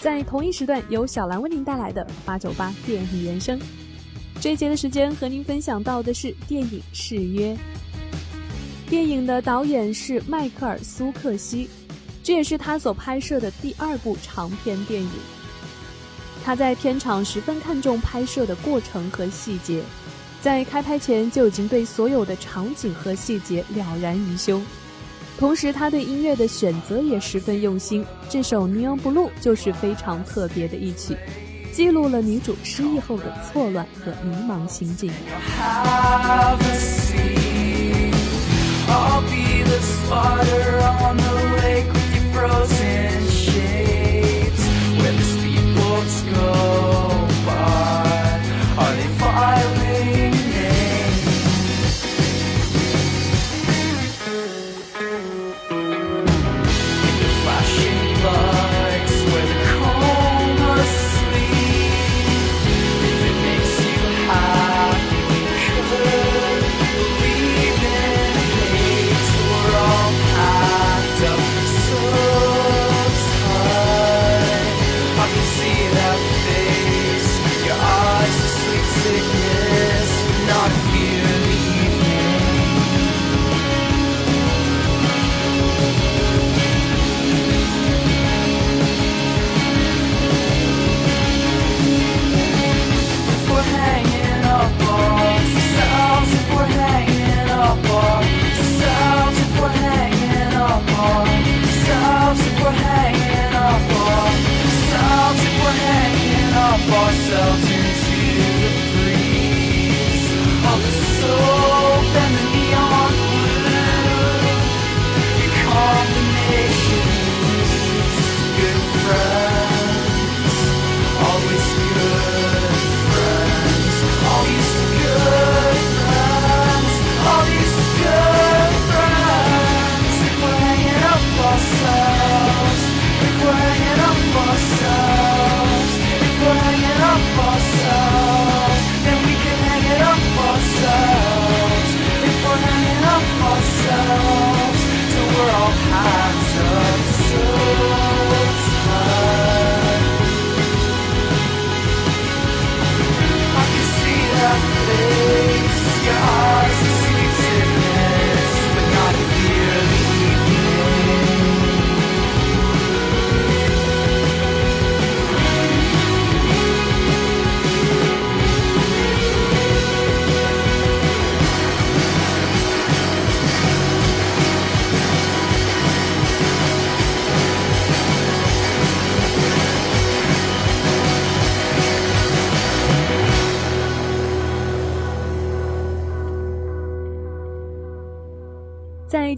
在同一时段由小兰为您带来的八九八电影原声。这一节的时间和您分享到的是电影《誓约》。电影的导演是迈克尔·苏克西，这也是他所拍摄的第二部长片电影。他在片场十分看重拍摄的过程和细节，在开拍前就已经对所有的场景和细节了然于胸。同时，他对音乐的选择也十分用心。这首《Neon Blue》就是非常特别的一曲，记录了女主失忆后的错乱和迷茫心境。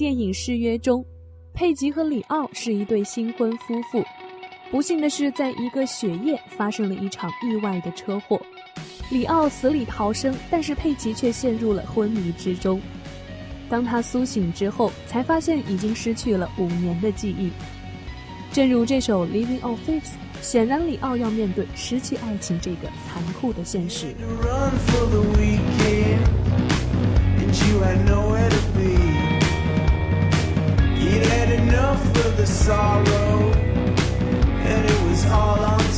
电影《誓约》中，佩吉和里奥是一对新婚夫妇。不幸的是，在一个雪夜发生了一场意外的车祸，里奥死里逃生，但是佩吉却陷入了昏迷之中。当他苏醒之后，才发现已经失去了五年的记忆。正如这首《Living on Faith》，显然里奥要面对失去爱情这个残酷的现实。Of the sorrow, and it was all on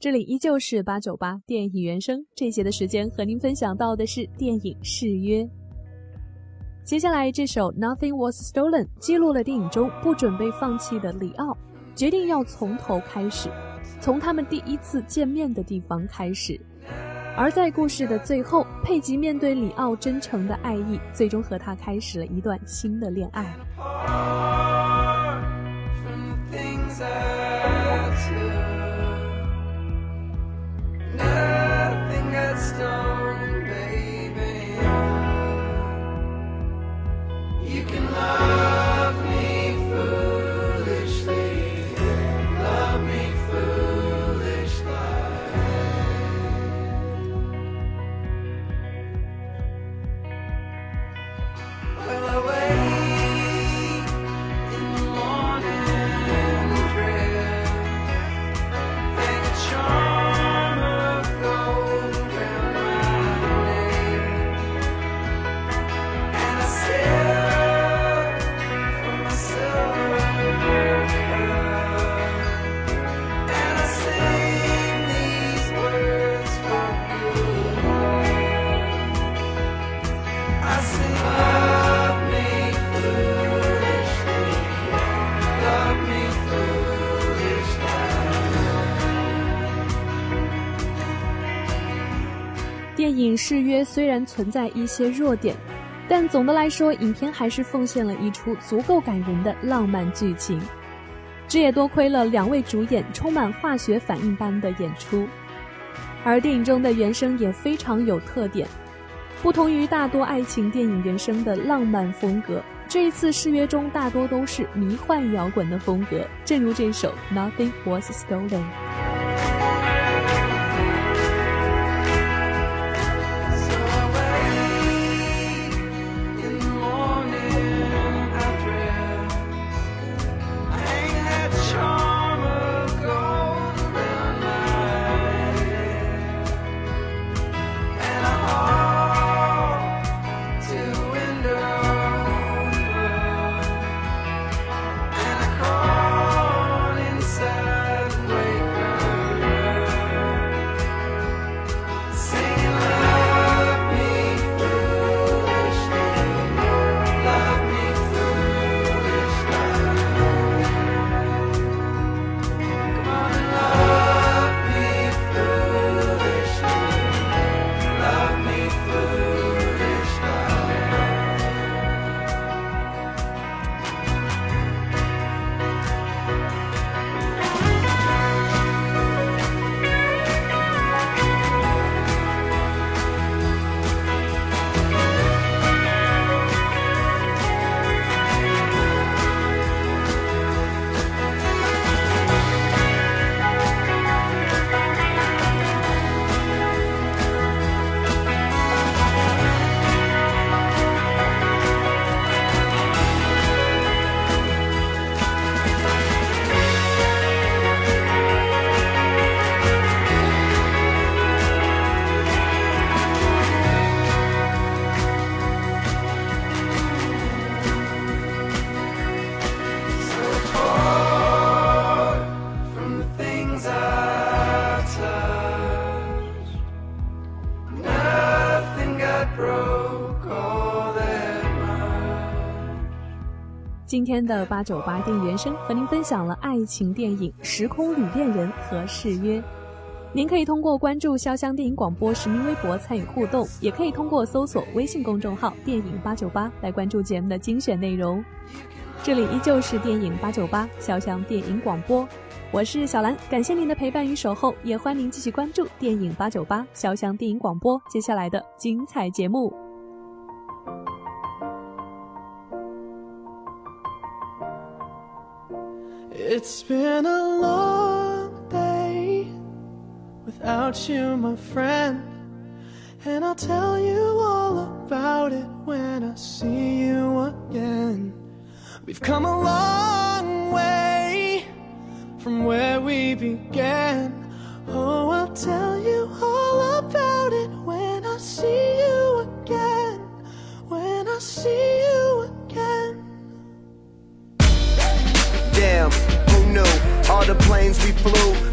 这里依旧是八九八电影原声，这节的时间和您分享到的是电影《誓约》。接下来这首《Nothing Was Stolen》记录了电影中不准备放弃的里奥，决定要从头开始，从他们第一次见面的地方开始。而在故事的最后，佩吉面对里奥真诚的爱意，最终和他开始了一段新的恋爱。誓约》虽然存在一些弱点，但总的来说，影片还是奉献了一出足够感人的浪漫剧情。这也多亏了两位主演充满化学反应般的演出，而电影中的原声也非常有特点。不同于大多爱情电影原声的浪漫风格，这一次《誓约》中大多都是迷幻摇滚的风格，正如这首《Nothing Was Stolen》。今天的八九八电影原声和您分享了爱情电影《时空旅恋人》和《誓约》。您可以通过关注潇湘电影广播实名微博参与互动，也可以通过搜索微信公众号“电影八九八”来关注节目的精选内容。这里依旧是电影八九八潇湘电影广播，我是小兰，感谢您的陪伴与守候，也欢迎您继续关注电影八九八潇湘电影广播接下来的精彩节目。It's been a long day without you, my friend. And I'll tell you all about it when I see you again. We've come a long way from where we began. Oh, I'll tell you all about it when I see you again. When I see you again. Damn, who knew? All the planes we flew,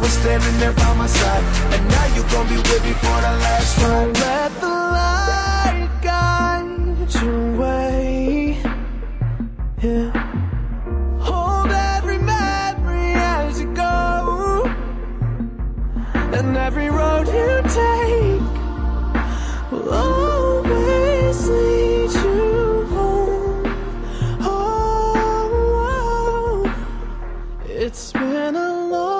Were standing there by my side. And now you gon' be with me for the last ride. Let the light guide your way. Yeah. Hold every memory as you go. And every road you take will always lead you home. Oh, oh, oh. it's been a long